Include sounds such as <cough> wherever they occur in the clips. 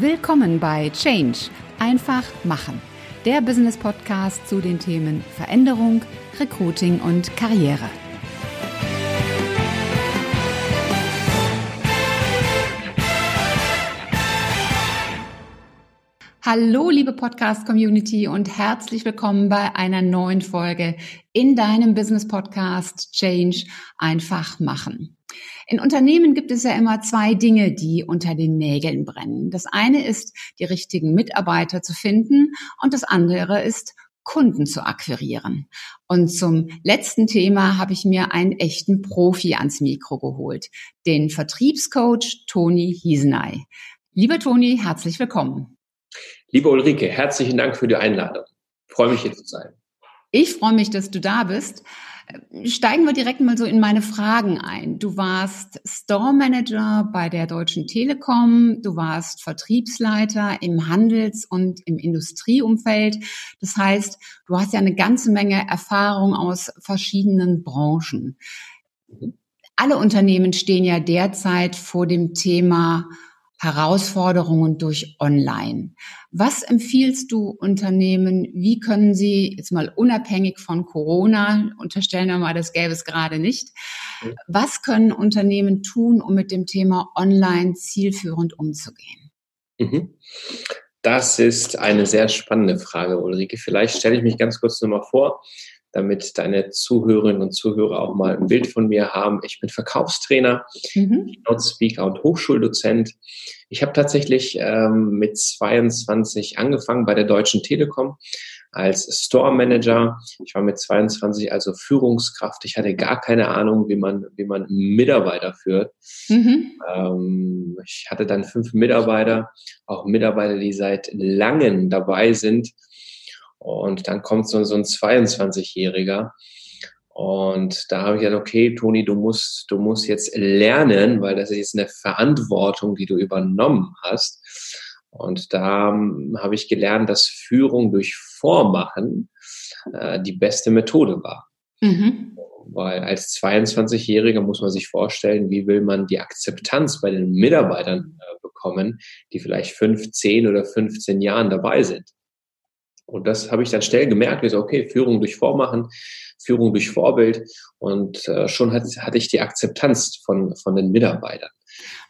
Willkommen bei Change. Einfach machen. Der Business Podcast zu den Themen Veränderung, Recruiting und Karriere. Hallo, liebe Podcast-Community und herzlich willkommen bei einer neuen Folge in deinem Business Podcast Change einfach machen. In Unternehmen gibt es ja immer zwei Dinge, die unter den Nägeln brennen. Das eine ist, die richtigen Mitarbeiter zu finden und das andere ist, Kunden zu akquirieren. Und zum letzten Thema habe ich mir einen echten Profi ans Mikro geholt, den Vertriebscoach Toni Hiesenay. Lieber Toni, herzlich willkommen. Liebe Ulrike, herzlichen Dank für die Einladung. Ich freue mich hier zu sein. Ich freue mich, dass du da bist. Steigen wir direkt mal so in meine Fragen ein. Du warst Store Manager bei der Deutschen Telekom, du warst Vertriebsleiter im Handels- und im Industrieumfeld. Das heißt, du hast ja eine ganze Menge Erfahrung aus verschiedenen Branchen. Alle Unternehmen stehen ja derzeit vor dem Thema Herausforderungen durch Online. Was empfiehlst du Unternehmen? Wie können sie jetzt mal unabhängig von Corona, unterstellen wir mal, das gäbe es gerade nicht, was können Unternehmen tun, um mit dem Thema Online zielführend umzugehen? Mhm. Das ist eine sehr spannende Frage, Ulrike. Vielleicht stelle ich mich ganz kurz nochmal vor damit deine Zuhörerinnen und Zuhörer auch mal ein Bild von mir haben. Ich bin Verkaufstrainer, mhm. Speaker und Hochschuldozent. Ich habe tatsächlich ähm, mit 22 angefangen bei der Deutschen Telekom als Store Manager. Ich war mit 22 also Führungskraft. Ich hatte gar keine Ahnung, wie man, wie man Mitarbeiter führt. Mhm. Ähm, ich hatte dann fünf Mitarbeiter, auch Mitarbeiter, die seit langem dabei sind und dann kommt so, so ein 22-Jähriger. Und da habe ich gesagt, okay, Toni, du musst, du musst jetzt lernen, weil das ist jetzt eine Verantwortung, die du übernommen hast. Und da um, habe ich gelernt, dass Führung durch Vormachen äh, die beste Methode war. Mhm. Weil als 22-Jähriger muss man sich vorstellen, wie will man die Akzeptanz bei den Mitarbeitern äh, bekommen, die vielleicht fünf, zehn oder 15 Jahren dabei sind. Und das habe ich dann schnell gemerkt, ich so, okay, Führung durch Vormachen, Führung durch Vorbild und äh, schon hat, hatte ich die Akzeptanz von, von den Mitarbeitern.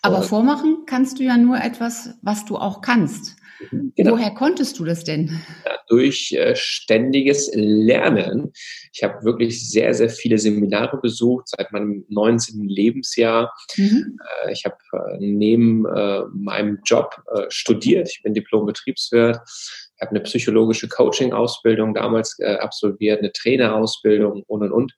Aber und, Vormachen kannst du ja nur etwas, was du auch kannst. Mhm, genau. Woher konntest du das denn? Ja, durch äh, ständiges Lernen. Ich habe wirklich sehr, sehr viele Seminare besucht seit meinem 19. Lebensjahr. Mhm. Äh, ich habe äh, neben äh, meinem Job äh, studiert. Ich bin Diplom-Betriebswirt habe eine psychologische Coaching-Ausbildung damals äh, absolviert, eine Trainerausbildung und und und.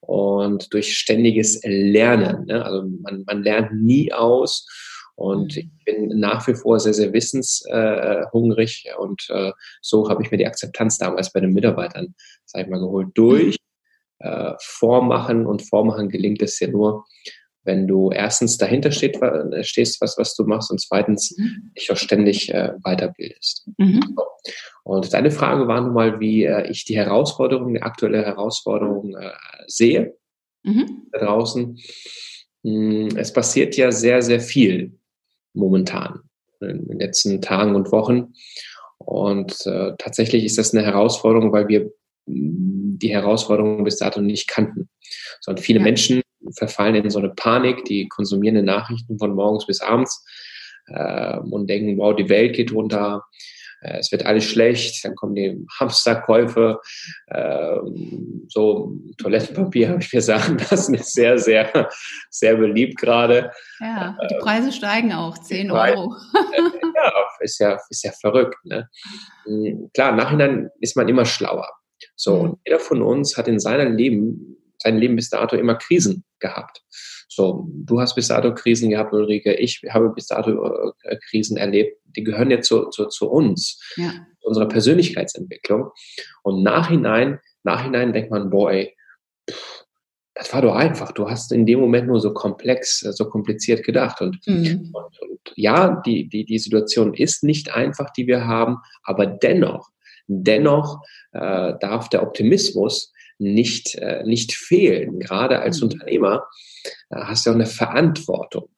Und durch ständiges Lernen, ne? also man, man lernt nie aus. Und ich bin nach wie vor sehr, sehr wissenshungrig. Äh, und äh, so habe ich mir die Akzeptanz damals bei den Mitarbeitern, sag ich mal, geholt. Durch äh, Vormachen und Vormachen gelingt es ja nur, wenn du erstens dahinter steht, stehst, was, was du machst, und zweitens mhm. dich auch ständig äh, weiterbildest. Mhm. Und deine Frage war nun mal, wie äh, ich die Herausforderung, die aktuelle Herausforderung äh, sehe mhm. da draußen. Hm, es passiert ja sehr, sehr viel momentan in den letzten Tagen und Wochen. Und äh, tatsächlich ist das eine Herausforderung, weil wir hm, die Herausforderung bis dato nicht kannten. Sondern viele ja. Menschen verfallen in so eine Panik, die konsumieren die Nachrichten von morgens bis abends äh, und denken, wow, die Welt geht runter, äh, es wird alles schlecht, dann kommen die Hamsterkäufe, äh, so Toilettenpapier <laughs> habe ich mir sagen lassen, ist sehr, sehr, sehr beliebt gerade. Ja, die Preise steigen auch, 10 Euro. <laughs> ja, ist ja, ist ja verrückt. Ne? Hm, klar, im Nachhinein ist man immer schlauer. So, mhm. und jeder von uns hat in seinem Leben sein Leben bis dato immer Krisen gehabt. So, du hast bis dato Krisen gehabt, Ulrike, ich habe bis dato äh, Krisen erlebt. Die gehören ja zu, zu, zu uns, ja. unserer Persönlichkeitsentwicklung. Und nachhinein, nachhinein denkt man, boy, das war doch einfach. Du hast in dem Moment nur so komplex, so kompliziert gedacht. Und, mhm. und, und ja, die, die, die Situation ist nicht einfach, die wir haben, aber dennoch, dennoch äh, darf der Optimismus nicht, äh, nicht fehlen. Gerade als mhm. Unternehmer äh, hast du auch eine Verantwortung.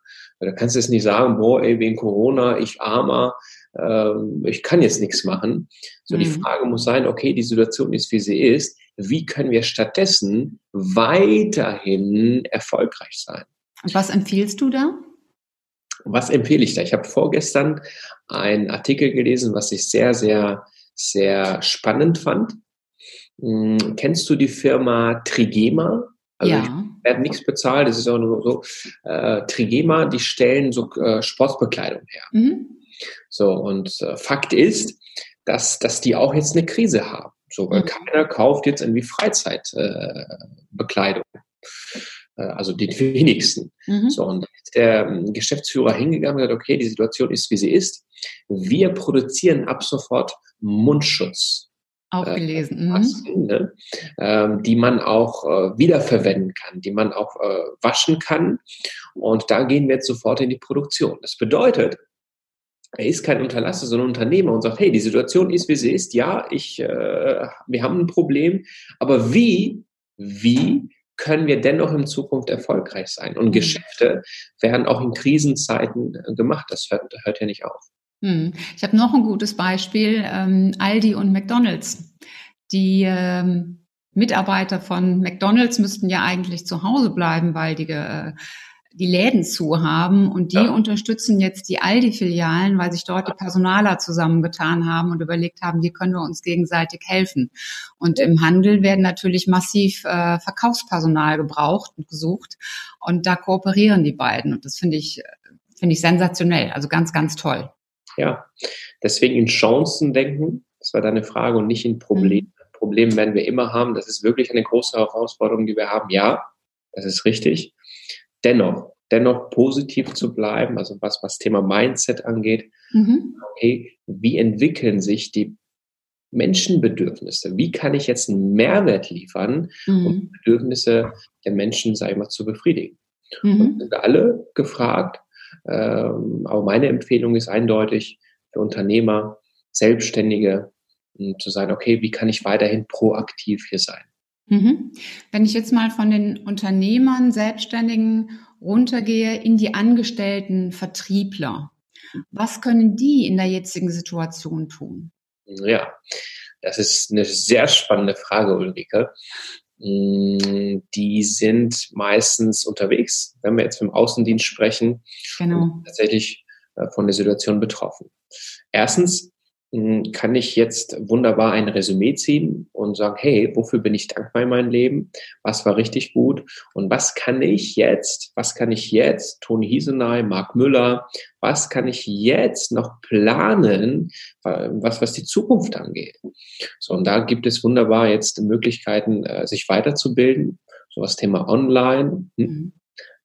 Da kannst du jetzt nicht sagen, boah, ey, wegen Corona, ich armer, äh, ich kann jetzt nichts machen. So, mhm. die Frage muss sein, okay, die Situation ist, wie sie ist. Wie können wir stattdessen weiterhin erfolgreich sein? Und was empfiehlst du da? Was empfehle ich da? Ich habe vorgestern einen Artikel gelesen, was ich sehr, sehr, sehr spannend fand. Hm, kennst du die Firma Trigema? Also ja. ich werde nichts bezahlt, das ist auch nur so. Äh, Trigema, die stellen so äh, Sportbekleidung her. Mhm. So, und äh, Fakt ist, dass, dass die auch jetzt eine Krise haben. So, weil mhm. keiner kauft jetzt irgendwie Freizeitbekleidung. Äh, äh, also die wenigsten. Mhm. So, und der ähm, Geschäftsführer hingegangen und gesagt, okay, die Situation ist, wie sie ist. Wir produzieren ab sofort Mundschutz. Auch äh, gelesen. Masken, ne? ähm, die man auch äh, wiederverwenden kann, die man auch äh, waschen kann. Und da gehen wir jetzt sofort in die Produktion. Das bedeutet, er ist kein Unterlasser, sondern Unternehmer und sagt, hey, die Situation ist, wie sie ist. Ja, ich, äh, wir haben ein Problem, aber wie, wie können wir dennoch in Zukunft erfolgreich sein? Und mhm. Geschäfte werden auch in Krisenzeiten äh, gemacht. Das hört, hört ja nicht auf. Mhm. Ich habe noch ein gutes Beispiel, ähm, Aldi und McDonald's. Die ähm, Mitarbeiter von McDonald's müssten ja eigentlich zu Hause bleiben, weil die äh, die Läden zu haben und die ja. unterstützen jetzt die Aldi-Filialen, weil sich dort die Personaler zusammengetan haben und überlegt haben, wie können wir uns gegenseitig helfen. Und im Handel werden natürlich massiv äh, Verkaufspersonal gebraucht und gesucht und da kooperieren die beiden und das finde ich finde ich sensationell, also ganz ganz toll. Ja, deswegen in Chancen denken, das war deine Frage und nicht in Problemen. Mhm. Probleme werden wir immer haben. Das ist wirklich eine große Herausforderung, die wir haben. Ja, das ist richtig dennoch, dennoch positiv zu bleiben, also was, was Thema Mindset angeht. Mhm. Okay, wie entwickeln sich die Menschenbedürfnisse? Wie kann ich jetzt einen Mehrwert liefern, mhm. um die Bedürfnisse der Menschen, sage ich mal, zu befriedigen? Mhm. Und sind alle gefragt. Ähm, aber meine Empfehlung ist eindeutig für Unternehmer, Selbstständige, zu sein, okay, wie kann ich weiterhin proaktiv hier sein? Mhm. Wenn ich jetzt mal von den Unternehmern, Selbstständigen runtergehe in die Angestellten Vertriebler, was können die in der jetzigen Situation tun? Ja, das ist eine sehr spannende Frage, Ulrike. Mm, die sind meistens unterwegs, wenn wir jetzt vom Außendienst sprechen, genau. tatsächlich äh, von der Situation betroffen. Erstens kann ich jetzt wunderbar ein Resümee ziehen und sagen, hey, wofür bin ich dankbar in meinem Leben? Was war richtig gut? Und was kann ich jetzt, was kann ich jetzt, Toni Hiesenay, Marc Müller, was kann ich jetzt noch planen, was, was die Zukunft angeht? So, und da gibt es wunderbar jetzt Möglichkeiten, äh, sich weiterzubilden. So was Thema Online. Hm? Mhm.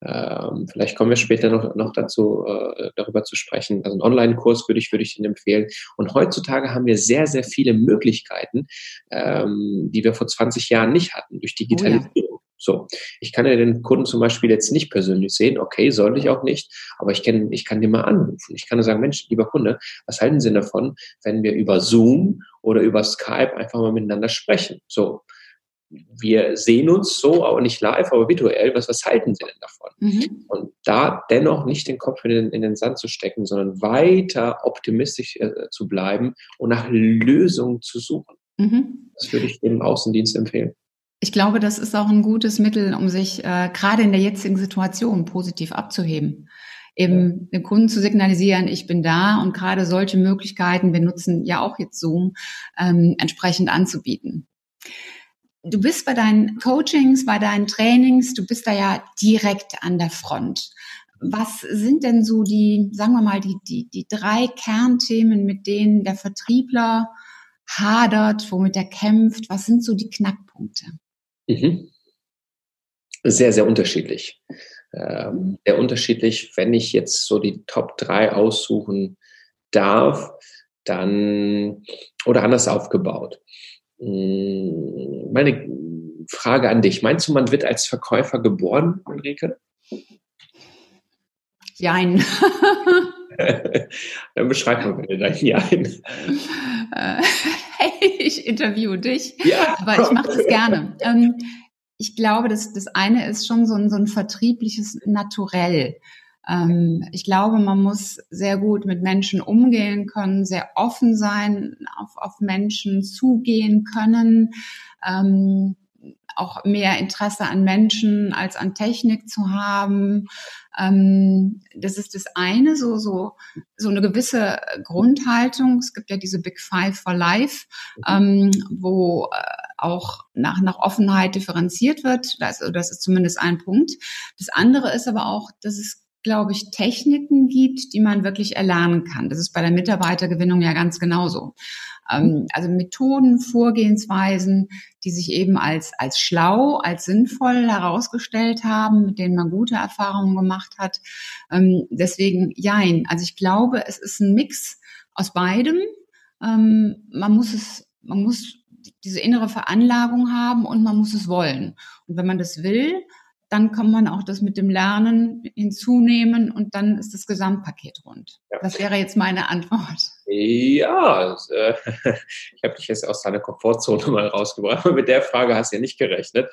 Ähm, vielleicht kommen wir später noch, noch dazu, äh, darüber zu sprechen. Also einen Online-Kurs würde ich, würde ich Ihnen empfehlen. Und heutzutage haben wir sehr, sehr viele Möglichkeiten, ähm, die wir vor 20 Jahren nicht hatten, durch Digitalisierung. Oh ja. So, ich kann ja den Kunden zum Beispiel jetzt nicht persönlich sehen, okay, sollte ich auch nicht, aber ich kann, ich kann den mal anrufen. Ich kann nur sagen, Mensch, lieber Kunde, was halten Sie davon, wenn wir über Zoom oder über Skype einfach mal miteinander sprechen? So, wir sehen uns so, aber nicht live, aber virtuell. Was, was halten Sie denn davon? Mhm. Und da dennoch nicht den Kopf in den, in den Sand zu stecken, sondern weiter optimistisch äh, zu bleiben und nach Lösungen zu suchen. Mhm. Das würde ich dem Außendienst empfehlen. Ich glaube, das ist auch ein gutes Mittel, um sich äh, gerade in der jetzigen Situation positiv abzuheben. Eben dem Kunden zu signalisieren, ich bin da und gerade solche Möglichkeiten, wir nutzen ja auch jetzt Zoom, ähm, entsprechend anzubieten du bist bei deinen Coachings, bei deinen Trainings, du bist da ja direkt an der Front. Was sind denn so die, sagen wir mal, die, die, die drei Kernthemen, mit denen der Vertriebler hadert, womit er kämpft? Was sind so die Knackpunkte? Mhm. Sehr, sehr unterschiedlich. Ähm, sehr unterschiedlich, wenn ich jetzt so die Top 3 aussuchen darf, dann oder anders aufgebaut. Hm, meine Frage an dich. Meinst du, man wird als Verkäufer geboren, Ulrike? Jein. <laughs> Dann beschreib mal bitte dein Jein. Hey, ich interviewe dich. Ja. Aber ich mache das gerne. Ähm, ich glaube, dass das eine ist schon so ein, so ein vertriebliches Naturell. Ähm, ich glaube, man muss sehr gut mit Menschen umgehen können, sehr offen sein, auf, auf Menschen zugehen können. Ähm, auch mehr Interesse an Menschen als an Technik zu haben. Ähm, das ist das eine, so, so, so eine gewisse Grundhaltung. Es gibt ja diese Big Five for Life, ähm, wo äh, auch nach, nach Offenheit differenziert wird. Das, das ist zumindest ein Punkt. Das andere ist aber auch, dass es glaube ich, Techniken gibt, die man wirklich erlernen kann. Das ist bei der Mitarbeitergewinnung ja ganz genauso. Ähm, also Methoden, Vorgehensweisen, die sich eben als, als schlau, als sinnvoll herausgestellt haben, mit denen man gute Erfahrungen gemacht hat. Ähm, deswegen, jein. Also ich glaube, es ist ein Mix aus beidem. Ähm, man muss es, man muss diese innere Veranlagung haben und man muss es wollen. Und wenn man das will, dann kann man auch das mit dem Lernen hinzunehmen und dann ist das Gesamtpaket rund. Ja. Das wäre jetzt meine Antwort. Ja, äh, <laughs> ich habe dich jetzt aus deiner Komfortzone <laughs> mal rausgebracht. Mit der Frage hast du ja nicht gerechnet.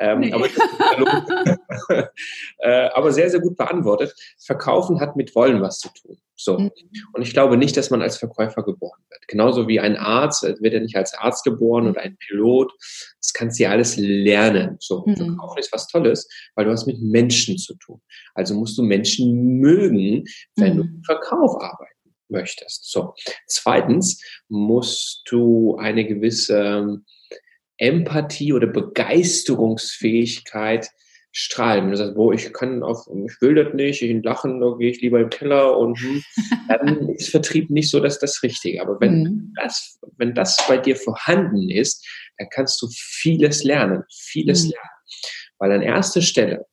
Ähm, nee. aber, <laughs> äh, aber, sehr, sehr gut beantwortet. Verkaufen hat mit Wollen was zu tun. So. Mhm. Und ich glaube nicht, dass man als Verkäufer geboren wird. Genauso wie ein Arzt, wird er nicht als Arzt geboren oder ein Pilot. Das kannst du ja alles lernen. So. Mhm. Verkaufen ist was Tolles, weil du hast mit Menschen zu tun. Also musst du Menschen mögen, wenn du mhm. im Verkauf arbeitest möchtest. So. Zweitens musst du eine gewisse Empathie oder Begeisterungsfähigkeit strahlen. Wenn du sagst, wo ich kann auf, ich will das nicht, ich lachen, da gehe ich lieber im Keller und hm, <laughs> dann ist Vertrieb nicht so dass das Richtige. Aber wenn mhm. das, wenn das bei dir vorhanden ist, dann kannst du vieles lernen, vieles mhm. lernen. Weil an erster Stelle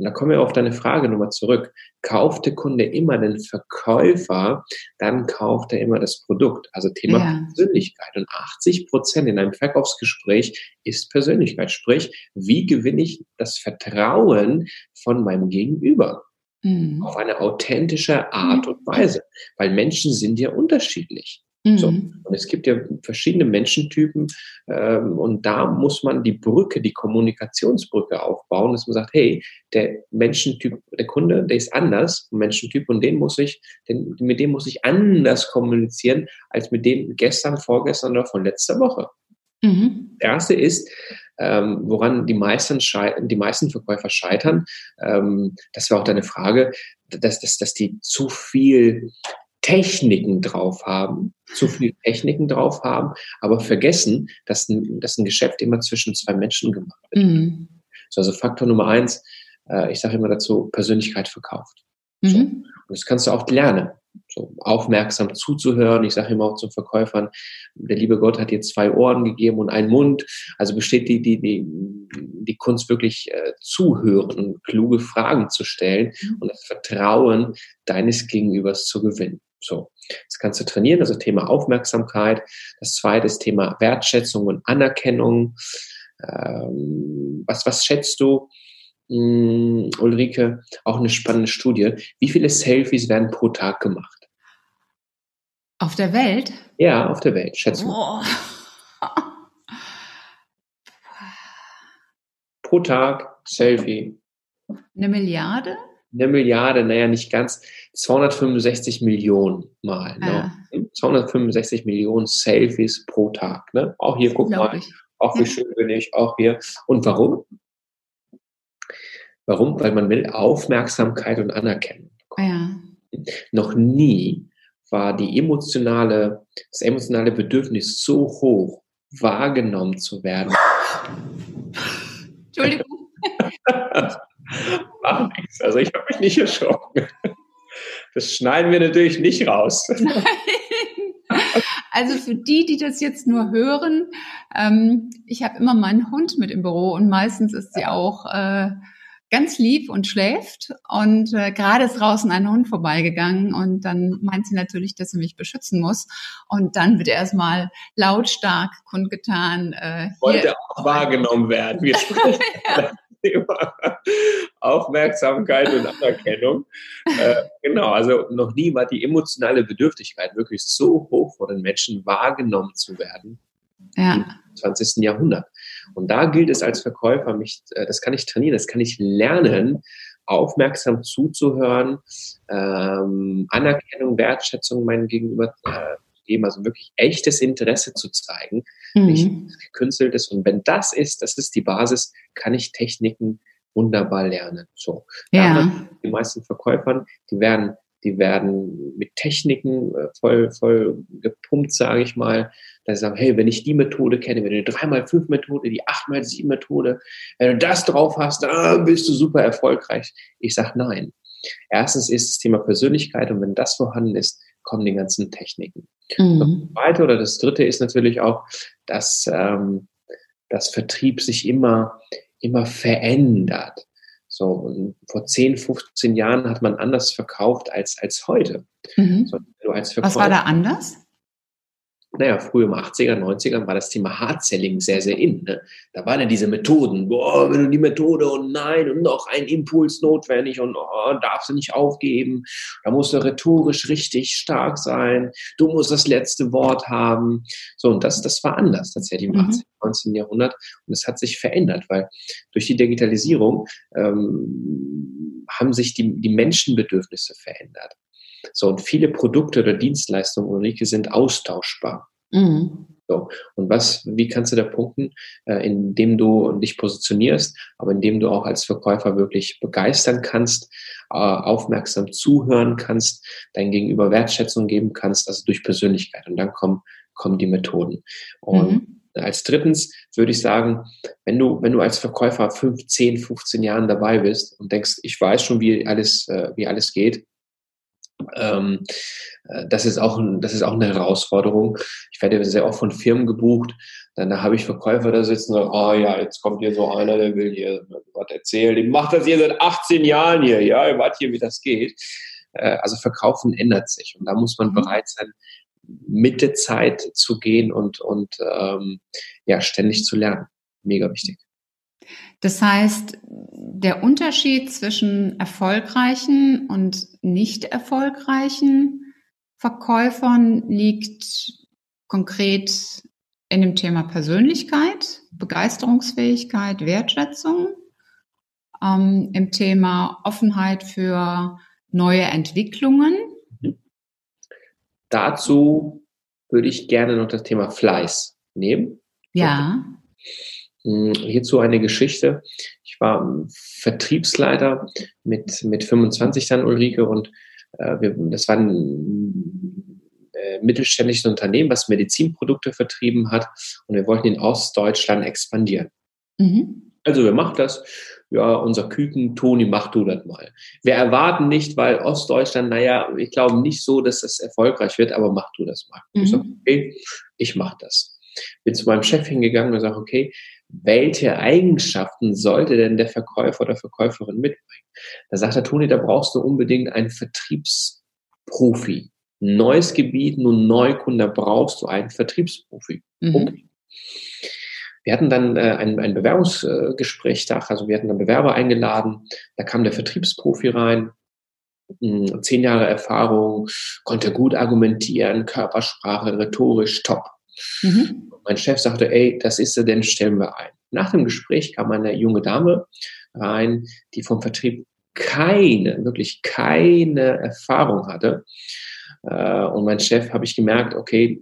und da kommen wir auf deine Frage nochmal zurück. Kauft der Kunde immer den Verkäufer, dann kauft er immer das Produkt. Also Thema ja. Persönlichkeit. Und 80 Prozent in einem Verkaufsgespräch ist Persönlichkeit. Sprich, wie gewinne ich das Vertrauen von meinem Gegenüber? Mhm. Auf eine authentische Art und Weise. Weil Menschen sind ja unterschiedlich. Mhm. So. Und es gibt ja verschiedene Menschentypen ähm, und da muss man die Brücke, die Kommunikationsbrücke aufbauen, dass man sagt, hey, der Menschentyp, der Kunde, der ist anders, Menschentyp und den muss ich, den, mit dem muss ich anders kommunizieren als mit dem gestern, vorgestern oder von letzter Woche. Mhm. Der erste ist, ähm, woran die meisten, die meisten Verkäufer scheitern, ähm, das war auch deine Frage, dass, dass, dass die zu viel Techniken drauf haben, zu viel Techniken drauf haben, aber vergessen, dass ein, dass ein Geschäft immer zwischen zwei Menschen gemacht wird. Mhm. So, also Faktor Nummer eins, äh, ich sage immer dazu, Persönlichkeit verkauft. Mhm. So. Und das kannst du auch lernen. So aufmerksam zuzuhören. Ich sage immer auch zu Verkäufern, der liebe Gott hat dir zwei Ohren gegeben und einen Mund. Also besteht die, die, die, die Kunst wirklich äh, zuhören und kluge Fragen zu stellen mhm. und das Vertrauen deines Gegenübers zu gewinnen. So, das kannst du trainieren, also Thema Aufmerksamkeit. Das zweite ist Thema Wertschätzung und Anerkennung. Ähm, was, was schätzt du, mh, hm, Ulrike? Auch eine spannende Studie. Wie viele Selfies werden pro Tag gemacht? Auf der Welt? Ja, auf der Welt, schätzt du. Pro Tag Selfie. Eine Milliarde? Eine Milliarde, naja, nicht ganz, 265 Millionen Mal. Ne? 265 Millionen Selfies pro Tag. Ne? Auch hier, guck mal, ich. auch wie schön bin ich, auch hier. Und warum? Warum? Weil man will Aufmerksamkeit und Anerkennung. Ja. Noch nie war die emotionale, das emotionale Bedürfnis so hoch, wahrgenommen zu werden. <laughs> Entschuldigung. <laughs> Mach nichts. Also ich habe mich nicht erschrocken. Das schneiden wir natürlich nicht raus. Nein. Also für die, die das jetzt nur hören, ähm, ich habe immer meinen Hund mit im Büro und meistens ist sie auch äh, ganz lieb und schläft. Und äh, gerade ist draußen ein Hund vorbeigegangen und dann meint sie natürlich, dass sie mich beschützen muss. Und dann wird erstmal lautstark kundgetan. Äh, Wollte auch wahrgenommen werden. Wir sprechen <laughs> Thema Aufmerksamkeit und Anerkennung. Äh, genau, also noch nie war die emotionale Bedürftigkeit wirklich so hoch von den Menschen wahrgenommen zu werden ja. im 20. Jahrhundert. Und da gilt es als Verkäufer, mich, äh, das kann ich trainieren, das kann ich lernen, aufmerksam zuzuhören, ähm, Anerkennung, Wertschätzung meinem Gegenüber äh, geben, also wirklich echtes Interesse zu zeigen, mhm. nicht gekünsteltes. Und wenn das ist, das ist die Basis, kann ich Techniken wunderbar lernen. So. Ja. Die meisten Verkäufern, die werden die werden mit Techniken äh, voll, voll gepumpt, sage ich mal. Da sagen, hey, wenn ich die Methode kenne, wenn du die 3x5-Methode, die 8x7-Methode, wenn du das drauf hast, dann bist du super erfolgreich. Ich sage nein. Erstens ist das Thema Persönlichkeit und wenn das vorhanden ist, kommen die ganzen Techniken. Mhm. Das zweite oder das dritte ist natürlich auch, dass ähm, das Vertrieb sich immer, immer verändert. So, vor 10, 15 Jahren hat man anders verkauft als, als heute. Mhm. So, Was war da anders? Naja, früher im 80er, 90ern war das Thema Hard-Selling sehr, sehr in. Ne? Da waren ja diese Methoden, boah, wenn du die Methode und nein und noch ein Impuls notwendig und oh, darfst du nicht aufgeben. Da musst du rhetorisch richtig stark sein. Du musst das letzte Wort haben. So, und das, das war anders tatsächlich im mhm. 18. 19. Jahrhundert. Und es hat sich verändert, weil durch die Digitalisierung ähm, haben sich die, die Menschenbedürfnisse verändert. So, und viele Produkte oder Dienstleistungen, Ulrike, sind austauschbar. Mhm. So, und was, wie kannst du da punkten? Äh, indem du dich positionierst, aber indem du auch als Verkäufer wirklich begeistern kannst, äh, aufmerksam zuhören kannst, dein Gegenüber Wertschätzung geben kannst, also durch Persönlichkeit. Und dann kommen, kommen die Methoden. Und mhm. Als drittens würde ich sagen, wenn du, wenn du als Verkäufer 5, 10, 15 Jahren dabei bist und denkst, ich weiß schon, wie alles, äh, wie alles geht, ähm, äh, das, ist auch ein, das ist auch eine Herausforderung. Ich werde sehr oft von Firmen gebucht. Dann da habe ich Verkäufer da sitzen und sagen, oh ja, jetzt kommt hier so einer, der will hier was erzählen. Ich mache das hier seit 18 Jahren hier. Ja, ihr wart hier, wie das geht. Äh, also Verkaufen ändert sich und da muss man mhm. bereit sein, mit der Zeit zu gehen und, und ähm, ja, ständig zu lernen. Mega wichtig. Das heißt, der Unterschied zwischen erfolgreichen und nicht erfolgreichen Verkäufern liegt konkret in dem Thema Persönlichkeit, Begeisterungsfähigkeit, Wertschätzung, ähm, im Thema Offenheit für neue Entwicklungen. Dazu würde ich gerne noch das Thema Fleiß nehmen. Ja. Hm, hierzu eine Geschichte. Ich war Vertriebsleiter mit, mit 25 dann Ulrike und äh, wir, das war ein äh, mittelständisches Unternehmen, was Medizinprodukte vertrieben hat und wir wollten in Ostdeutschland expandieren. Mhm. Also wer macht das? Ja, unser Küken, Toni, mach du das mal. Wir erwarten nicht, weil Ostdeutschland, naja, ich glaube nicht so, dass das erfolgreich wird, aber mach du das mal. Mhm. Ich sage, okay, ich mach das. Bin zu meinem Chef hingegangen und sage, okay, welche Eigenschaften sollte denn der Verkäufer oder Verkäuferin mitbringen? Da sagt der Toni, da brauchst du unbedingt einen Vertriebsprofi. Neues Gebiet, nun Neukunde, brauchst du einen Vertriebsprofi. Mhm. Okay. Wir hatten dann äh, ein, ein Bewerbungsgespräch da, also wir hatten dann Bewerber eingeladen, da kam der Vertriebsprofi rein, hm, zehn Jahre Erfahrung, konnte gut argumentieren, Körpersprache, rhetorisch top. Mhm. Mein Chef sagte, ey, das ist er, denn stellen wir ein. Nach dem Gespräch kam eine junge Dame rein, die vom Vertrieb keine, wirklich keine Erfahrung hatte. Äh, und mein Chef habe ich gemerkt, okay,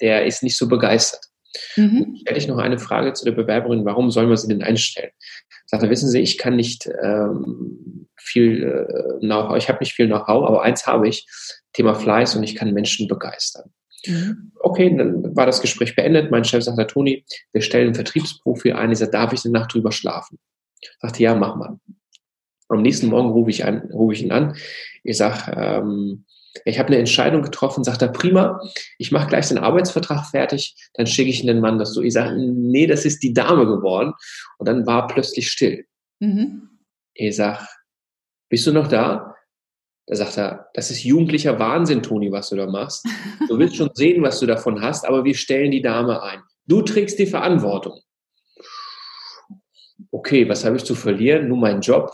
der ist nicht so begeistert. Mhm. Stelle ich noch eine Frage zu der Bewerberin, warum sollen wir sie denn einstellen? Sagte, wissen Sie, ich kann nicht ähm, viel äh, Know-how, ich habe nicht viel Know-how, aber eins habe ich, Thema Fleiß und ich kann Menschen begeistern. Mhm. Okay, dann war das Gespräch beendet. Mein Chef sagte, Toni, wir stellen einen Vertriebsprofi ein. Ich sagte, darf ich eine Nacht drüber schlafen? Ich sagte, ja, mach mal. Am nächsten Morgen rufe ich, an, rufe ich ihn an. Ich sage, ähm, ich habe eine Entscheidung getroffen, sagt er, prima, ich mache gleich den Arbeitsvertrag fertig, dann schicke ich den Mann das so. Ich sage, nee, das ist die Dame geworden. Und dann war plötzlich still. Mhm. Ich sage, bist du noch da? Da sagt er, das ist jugendlicher Wahnsinn, Toni, was du da machst. Du willst schon sehen, was du davon hast, aber wir stellen die Dame ein. Du trägst die Verantwortung. Okay, was habe ich zu verlieren? Nur meinen Job.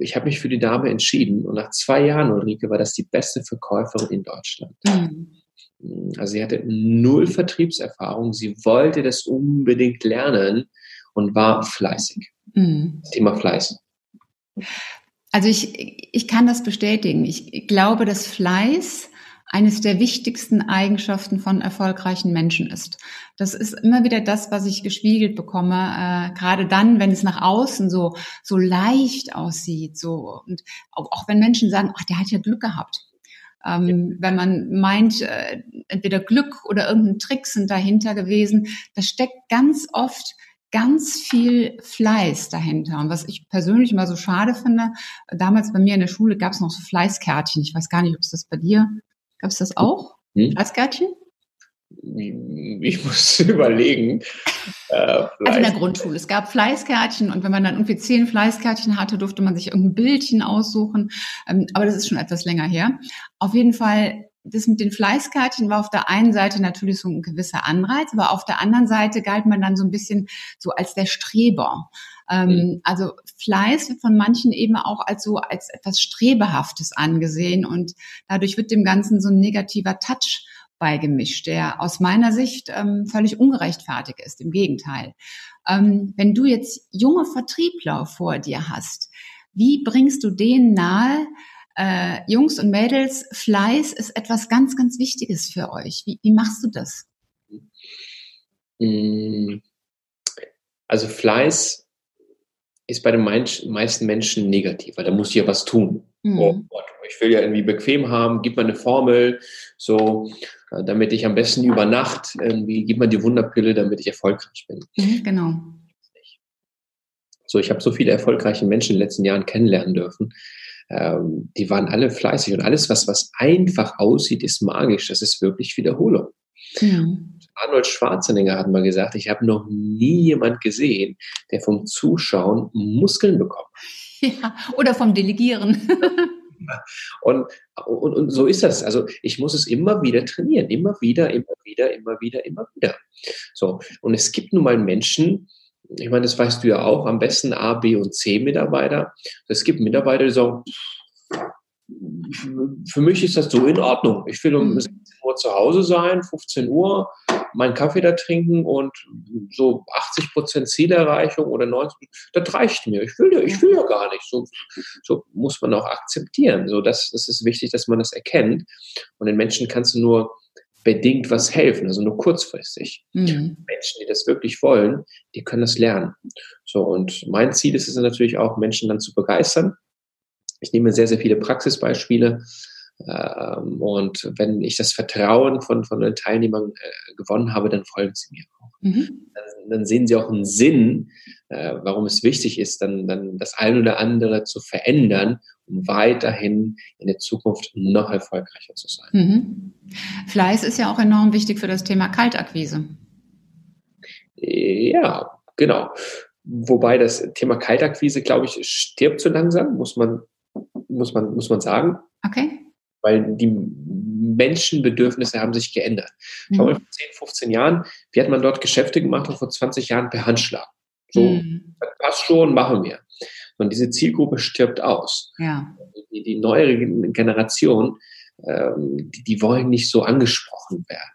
Ich habe mich für die Dame entschieden und nach zwei Jahren, Ulrike, war das die beste Verkäuferin in Deutschland. Mhm. Also sie hatte null Vertriebserfahrung, sie wollte das unbedingt lernen und war fleißig. Mhm. Thema Fleiß. Also ich, ich kann das bestätigen. Ich glaube, dass Fleiß eines der wichtigsten Eigenschaften von erfolgreichen Menschen ist. Das ist immer wieder das, was ich gespiegelt bekomme, äh, gerade dann, wenn es nach außen so so leicht aussieht, so und auch, auch wenn Menschen sagen, ach, der hat ja Glück gehabt. Ähm, wenn man meint, äh, entweder Glück oder irgendein Trick sind dahinter gewesen, das steckt ganz oft ganz viel Fleiß dahinter. Und was ich persönlich immer so schade finde, damals bei mir in der Schule gab es noch so Fleißkärtchen. Ich weiß gar nicht, ob es das bei dir Gab es das auch? Hm? Fleißkärtchen? Ich muss <laughs> überlegen. Äh, also in der Grundschule. Es gab Fleißkärtchen und wenn man dann irgendwie zehn Fleißkärtchen hatte, durfte man sich irgendein Bildchen aussuchen. Ähm, aber das ist schon etwas länger her. Auf jeden Fall, das mit den Fleißkärtchen war auf der einen Seite natürlich so ein gewisser Anreiz, aber auf der anderen Seite galt man dann so ein bisschen so als der Streber. Ähm, mhm. Also Fleiß wird von manchen eben auch als so als etwas Strebehaftes angesehen und dadurch wird dem Ganzen so ein negativer Touch beigemischt, der aus meiner Sicht ähm, völlig ungerechtfertigt ist. Im Gegenteil. Ähm, wenn du jetzt junge Vertriebler vor dir hast, wie bringst du denen nahe, äh, Jungs und Mädels, Fleiß ist etwas ganz, ganz Wichtiges für euch. Wie, wie machst du das? Mm. Also Fleiß ist bei den meisten Menschen negativ, weil da muss ich ja was tun. Mhm. Oh Gott, ich will ja irgendwie bequem haben, gib mir eine Formel, so, äh, damit ich am besten über Nacht irgendwie, gib mir die Wunderpille, damit ich erfolgreich bin. Mhm, genau. So, ich habe so viele erfolgreiche Menschen in den letzten Jahren kennenlernen dürfen. Ähm, die waren alle fleißig und alles, was, was einfach aussieht, ist magisch. Das ist wirklich Wiederholung. Mhm. Arnold Schwarzenegger hat mal gesagt, ich habe noch nie jemand gesehen, der vom Zuschauen Muskeln bekommt. <laughs> Ja, oder vom Delegieren. <laughs> und, und, und so ist das. Also ich muss es immer wieder trainieren. Immer wieder, immer wieder, immer wieder, immer wieder. So. Und es gibt nun mal Menschen, ich meine, das weißt du ja auch, am besten A, B und C Mitarbeiter. Es gibt Mitarbeiter, die sagen, für mich ist das so in Ordnung. Ich will um 16 mhm. Uhr zu Hause sein, 15 Uhr, meinen Kaffee da trinken und so 80 Prozent Zielerreichung oder 90, das reicht mir. Ich will ja, ich will ja gar nicht. So, so muss man auch akzeptieren. So, das, das ist wichtig, dass man das erkennt. Und den Menschen kannst du nur bedingt was helfen, also nur kurzfristig. Mhm. Menschen, die das wirklich wollen, die können das lernen. So, und mein Ziel ist es natürlich auch, Menschen dann zu begeistern ich nehme sehr, sehr viele Praxisbeispiele. Ähm, und wenn ich das Vertrauen von, von den Teilnehmern äh, gewonnen habe, dann folgen sie mir auch. Mhm. Dann, dann, sehen sie auch einen Sinn, äh, warum es wichtig ist, dann, dann das ein oder andere zu verändern, um weiterhin in der Zukunft noch erfolgreicher zu sein. Mhm. Fleiß ist ja auch enorm wichtig für das Thema Kaltakquise. Ja, genau. Wobei das Thema Kaltakquise, glaube ich, stirbt so langsam, muss man muss man, muss man sagen. Okay. Weil die Menschenbedürfnisse haben sich geändert. Mhm. Schau mal, vor 10, 15 Jahren, wie hat man dort Geschäfte gemacht und vor 20 Jahren per Handschlag? So, mhm. das passt schon, machen wir. Und diese Zielgruppe stirbt aus. Ja. Die, die neuere Generation, ähm, die, die wollen nicht so angesprochen werden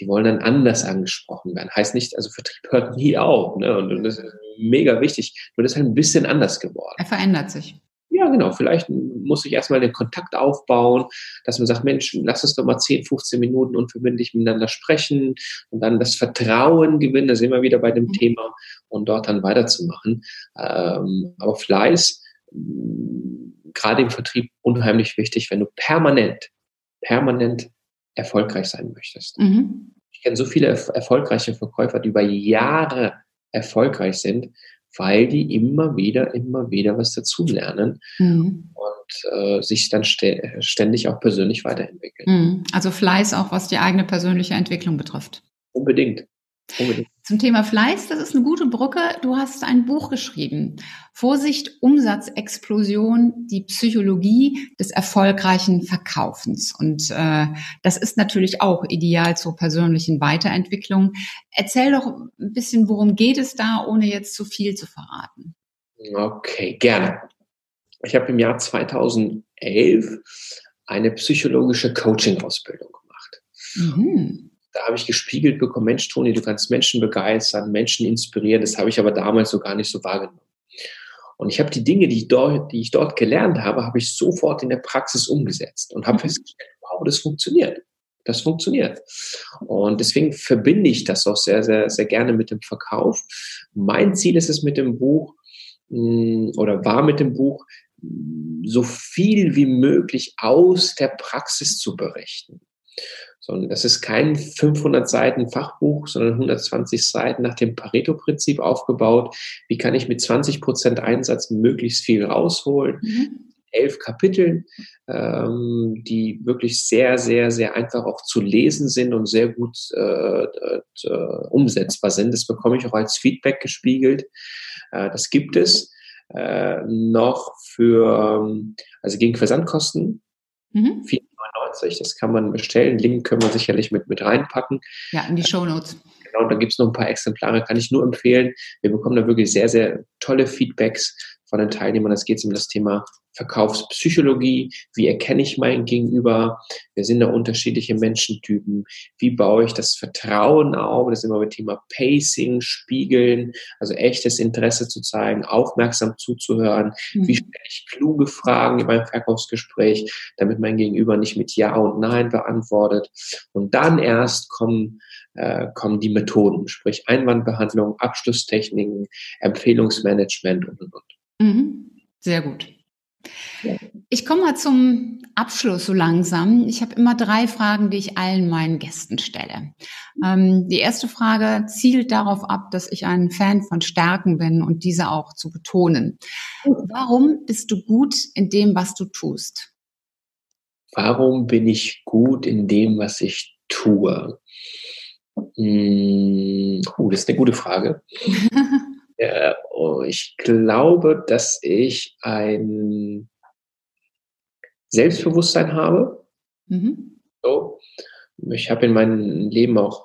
die wollen dann anders angesprochen werden. Heißt nicht, also Vertrieb hört nie auf. Ne? Und, das ist mega wichtig. Nur das ist halt ein bisschen anders geworden. Er verändert sich. Genau. Vielleicht muss ich erstmal den Kontakt aufbauen, dass man sagt, Mensch, lass uns doch mal 10, 15 Minuten unverbindlich miteinander sprechen und dann das Vertrauen gewinnen, da sind wir wieder bei dem mhm. Thema und dort dann weiterzumachen. Ähm, aber Fleiß, gerade im Vertrieb unheimlich wichtig, wenn du permanent, permanent erfolgreich sein möchtest. Mhm. Ich kenne so viele erfolgreiche Verkäufer, die über Jahre erfolgreich sind, weil die immer wieder, immer wieder was dazulernen mhm. und äh, sich dann ständig auch persönlich weiterentwickeln. Mhm. Also Fleiß auch, was die eigene persönliche Entwicklung betrifft. Unbedingt. Unbedingt. Zum Thema Fleiß, das ist eine gute Brücke. Du hast ein Buch geschrieben. Vorsicht, Umsatzexplosion, die Psychologie des erfolgreichen Verkaufens. Und äh, das ist natürlich auch ideal zur persönlichen Weiterentwicklung. Erzähl doch ein bisschen, worum geht es da, ohne jetzt zu viel zu verraten. Okay, gerne. Ich habe im Jahr 2011 eine psychologische Coaching-Ausbildung gemacht. Mhm da habe ich gespiegelt bekommen, Mensch, Toni, du kannst Menschen begeistern, Menschen inspirieren. Das habe ich aber damals so gar nicht so wahrgenommen. Und ich habe die Dinge, die ich dort, die ich dort gelernt habe, habe ich sofort in der Praxis umgesetzt und habe mhm. festgestellt, wow, das funktioniert. Das funktioniert. Und deswegen verbinde ich das auch sehr, sehr, sehr gerne mit dem Verkauf. Mein Ziel ist es mit dem Buch mm, oder war mit dem Buch, so viel wie möglich aus der Praxis zu berichten. Sondern das ist kein 500 Seiten Fachbuch, sondern 120 Seiten nach dem Pareto-Prinzip aufgebaut. Wie kann ich mit 20 Prozent Einsatz möglichst viel rausholen? Mhm elf Kapiteln, ähm, die wirklich sehr, sehr, sehr einfach auch zu lesen sind und sehr gut äh, äh, umsetzbar sind. Das bekomme ich auch als Feedback gespiegelt. Äh, das gibt es äh, noch für, also gegen Versandkosten. Mhm. 4,99, das kann man bestellen. Link können wir sicherlich mit, mit reinpacken. Ja, in die Show Notes. Genau, da gibt es noch ein paar Exemplare, kann ich nur empfehlen. Wir bekommen da wirklich sehr, sehr tolle Feedbacks von den Teilnehmern. Es geht um das Thema Verkaufspsychologie. Wie erkenne ich mein Gegenüber? Wir sind da unterschiedliche Menschentypen. Wie baue ich das Vertrauen auf? Das ist immer mit Thema Pacing, Spiegeln, also echtes Interesse zu zeigen, aufmerksam zuzuhören. Mhm. Wie stelle ich kluge Fragen in meinem Verkaufsgespräch, damit mein Gegenüber nicht mit Ja und Nein beantwortet. Und dann erst kommen äh, kommen die Methoden, sprich Einwandbehandlung, Abschlusstechniken, Empfehlungsmanagement und, und, und. Mhm. Sehr gut. Ich komme mal zum Abschluss so langsam. Ich habe immer drei Fragen, die ich allen meinen Gästen stelle. Ähm, die erste Frage zielt darauf ab, dass ich ein Fan von Stärken bin und diese auch zu betonen. Warum bist du gut in dem, was du tust? Warum bin ich gut in dem, was ich tue? Hm, uh, das ist eine gute Frage. <laughs> Äh, oh, ich glaube, dass ich ein Selbstbewusstsein habe. Mhm. So. Ich habe in meinem Leben auch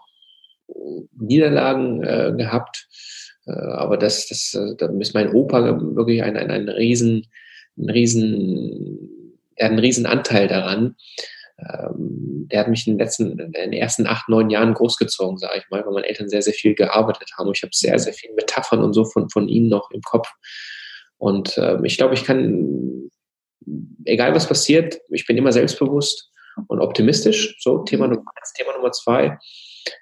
Niederlagen äh, gehabt, äh, aber das, das, äh, da ist mein Opa wirklich ein, ein, ein riesen, ein riesen, er hat einen riesen Anteil daran. Ähm, der hat mich in den letzten, in den ersten acht, neun Jahren großgezogen, sage ich mal, weil meine Eltern sehr, sehr viel gearbeitet haben. Und ich habe sehr, sehr viele Metaphern und so von, von ihnen noch im Kopf. Und äh, ich glaube, ich kann, egal was passiert, ich bin immer selbstbewusst und optimistisch. So, Thema Nummer eins. Thema Nummer zwei,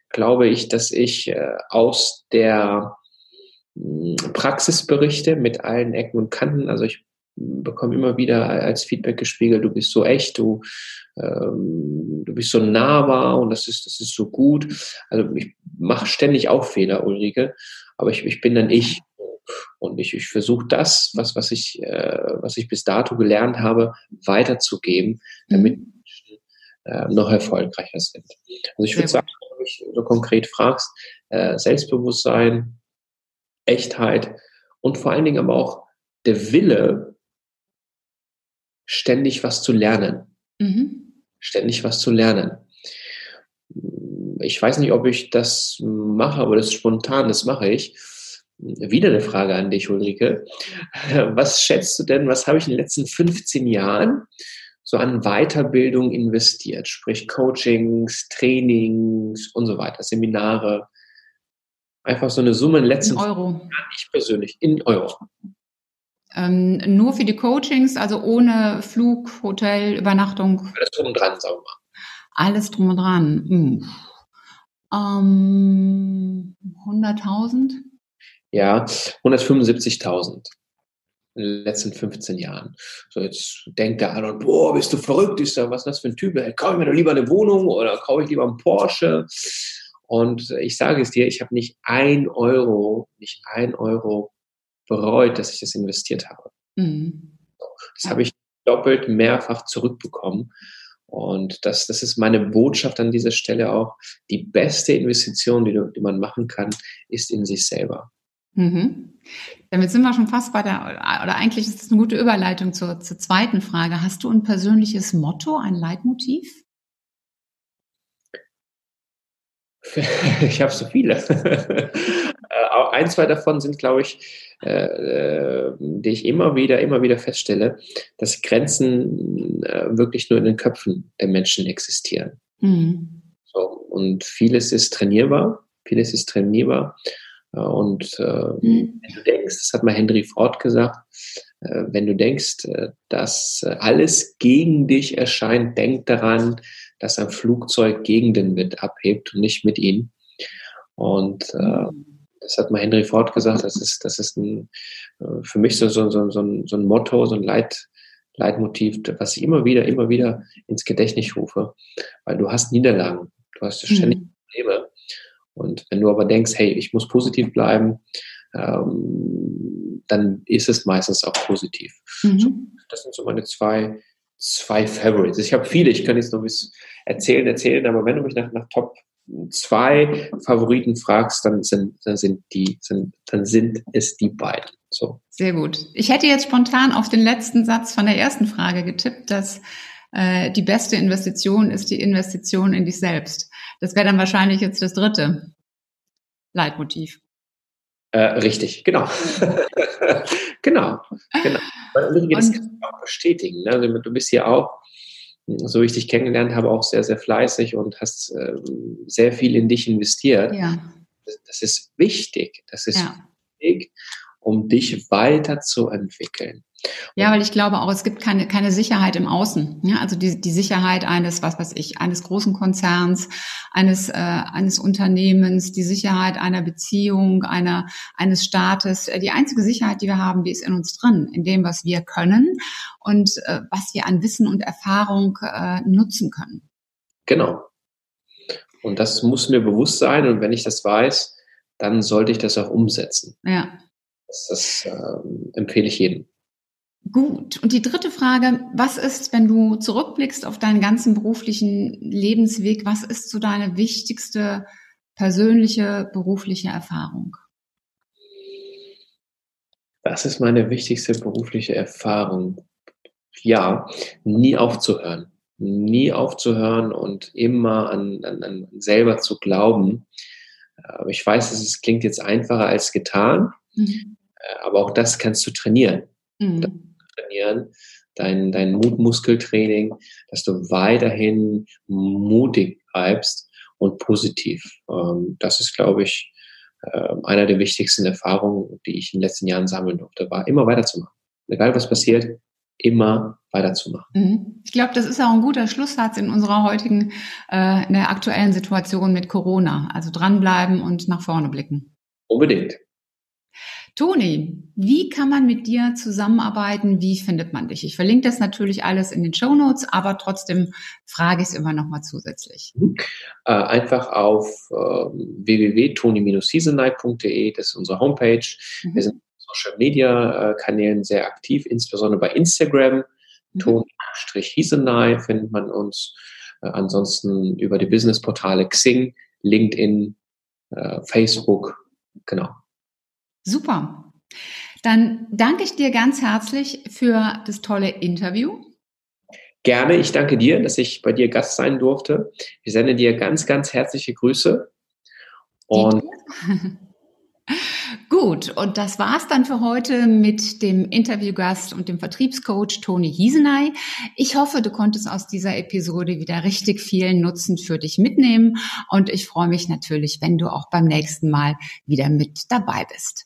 glaube ich, dass ich äh, aus der hm, Praxis berichte mit allen Ecken und Kanten. Also ich bekomme immer wieder als Feedback gespiegelt, du bist so echt, du, ähm, du bist so nahbar und das ist, das ist so gut. Also ich mache ständig auch Fehler, Ulrike, aber ich, ich bin dann ich. Und ich, ich versuche das, was, was, ich, äh, was ich bis dato gelernt habe, weiterzugeben, damit mhm. Menschen äh, noch erfolgreicher sind. Also ich würde sagen, wenn du mich so konkret fragst, äh, Selbstbewusstsein, Echtheit und vor allen Dingen aber auch der Wille, ständig was zu lernen. Mhm. Ständig was zu lernen. Ich weiß nicht, ob ich das mache, aber das ist spontan, das mache ich. Wieder eine Frage an dich, Ulrike. <laughs> Was schätzt du denn, was habe ich in den letzten 15 Jahren so an Weiterbildung investiert? Sprich Coachings, Trainings und so weiter, Seminare. Einfach so eine Summe in den letzten in Euro. Jahren, ich persönlich, in Euro. Ähm, nur für die Coachings, also ohne Flug, Hotel, Übernachtung. Alles drum und dran, sagen wir mal. Alles drum und dran. Hm. Ähm, 100.000? Ja, 175.000 in den letzten 15 Jahren. So, jetzt denkt der andere, boah, bist du verrückt, ist da, was ist das für ein Typ? Kaufe ich mir doch lieber eine Wohnung oder kaufe ich lieber einen Porsche? Und ich sage es dir, ich habe nicht ein Euro, nicht ein Euro bereut, dass ich das investiert habe. Mhm. Das habe ich doppelt mehrfach zurückbekommen. Und das, das ist meine Botschaft an dieser Stelle auch. Die beste Investition, die, die man machen kann, ist in sich selber. Mhm. Damit sind wir schon fast bei der, oder eigentlich ist es eine gute Überleitung zur, zur zweiten Frage. Hast du ein persönliches Motto, ein Leitmotiv? <laughs> ich habe so viele. <laughs> Äh, ein, zwei davon sind, glaube ich, äh, äh, die ich immer wieder, immer wieder feststelle, dass Grenzen äh, wirklich nur in den Köpfen der Menschen existieren. Mhm. So, und vieles ist trainierbar, vieles ist trainierbar. Und äh, mhm. wenn du denkst, das hat mal Henry Ford gesagt, äh, wenn du denkst, äh, dass alles gegen dich erscheint, denk daran, dass ein Flugzeug gegen den Wind abhebt und nicht mit ihm. Und äh, mhm. das hat mal Henry Ford gesagt, das ist, das ist ein, für mich so, so, so, so, ein, so ein Motto, so ein Leit, Leitmotiv, was ich immer wieder, immer wieder ins Gedächtnis rufe. Weil du hast Niederlagen, du hast ständig mhm. Probleme. Und wenn du aber denkst, hey, ich muss positiv bleiben, ähm, dann ist es meistens auch positiv. Mhm. So, das sind so meine zwei, zwei Favorites. Ich habe viele, ich kann jetzt noch ein bisschen erzählen, erzählen, aber wenn du mich nach, nach Top zwei Favoriten fragst, dann sind, dann sind die, sind, dann sind es die beiden. So. Sehr gut. Ich hätte jetzt spontan auf den letzten Satz von der ersten Frage getippt, dass äh, die beste Investition ist die Investition in dich selbst. Das wäre dann wahrscheinlich jetzt das dritte Leitmotiv. Äh, richtig, genau. <laughs> genau, genau. Weil das kann ich auch bestätigen. Ne? Also, du bist ja auch, so wie ich dich kennengelernt habe, auch sehr, sehr fleißig und hast äh, sehr viel in dich investiert. Ja. Das, das ist wichtig. Das ist ja. wichtig, um dich weiterzuentwickeln. Ja, weil ich glaube auch, es gibt keine, keine Sicherheit im Außen. Ja, also die, die Sicherheit eines, was weiß ich, eines großen Konzerns, eines, äh, eines Unternehmens, die Sicherheit einer Beziehung, einer, eines Staates. Die einzige Sicherheit, die wir haben, die ist in uns drin, in dem, was wir können und äh, was wir an Wissen und Erfahrung äh, nutzen können. Genau. Und das muss mir bewusst sein. Und wenn ich das weiß, dann sollte ich das auch umsetzen. Ja. Das, das äh, empfehle ich jedem. Gut. Und die dritte Frage, was ist, wenn du zurückblickst auf deinen ganzen beruflichen Lebensweg, was ist so deine wichtigste persönliche berufliche Erfahrung? Was ist meine wichtigste berufliche Erfahrung? Ja, nie aufzuhören. Nie aufzuhören und immer an, an, an selber zu glauben. Aber ich weiß, es klingt jetzt einfacher als getan, mhm. aber auch das kannst du trainieren. Mhm trainieren, dein, dein Mutmuskeltraining, dass du weiterhin mutig bleibst und positiv. Ähm, das ist, glaube ich, äh, einer der wichtigsten Erfahrungen, die ich in den letzten Jahren sammeln durfte, war immer weiterzumachen. Egal was passiert, immer weiterzumachen. Mhm. Ich glaube, das ist auch ein guter Schlusssatz in unserer heutigen, äh, in der aktuellen Situation mit Corona. Also dranbleiben und nach vorne blicken. Unbedingt. Toni, wie kann man mit dir zusammenarbeiten? Wie findet man dich? Ich verlinke das natürlich alles in den Show Notes, aber trotzdem frage ich es immer noch mal zusätzlich. Mhm. Äh, einfach auf äh, www.toni-seasonnight.de, das ist unsere Homepage. Mhm. Wir sind Social Media äh, Kanälen sehr aktiv, insbesondere bei Instagram. Mhm. Toni-Hiesenei findet man uns. Äh, ansonsten über die Businessportale Xing, LinkedIn, Facebook, genau. Super. Dann danke ich dir ganz herzlich für das tolle Interview. Gerne, ich danke dir, dass ich bei dir Gast sein durfte. Ich sende dir ganz, ganz herzliche Grüße. Und <laughs> Gut, und das war's dann für heute mit dem Interviewgast und dem Vertriebscoach Toni Hiesenay. Ich hoffe, du konntest aus dieser Episode wieder richtig viel Nutzen für dich mitnehmen und ich freue mich natürlich, wenn du auch beim nächsten Mal wieder mit dabei bist.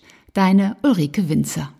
Deine Ulrike Winzer.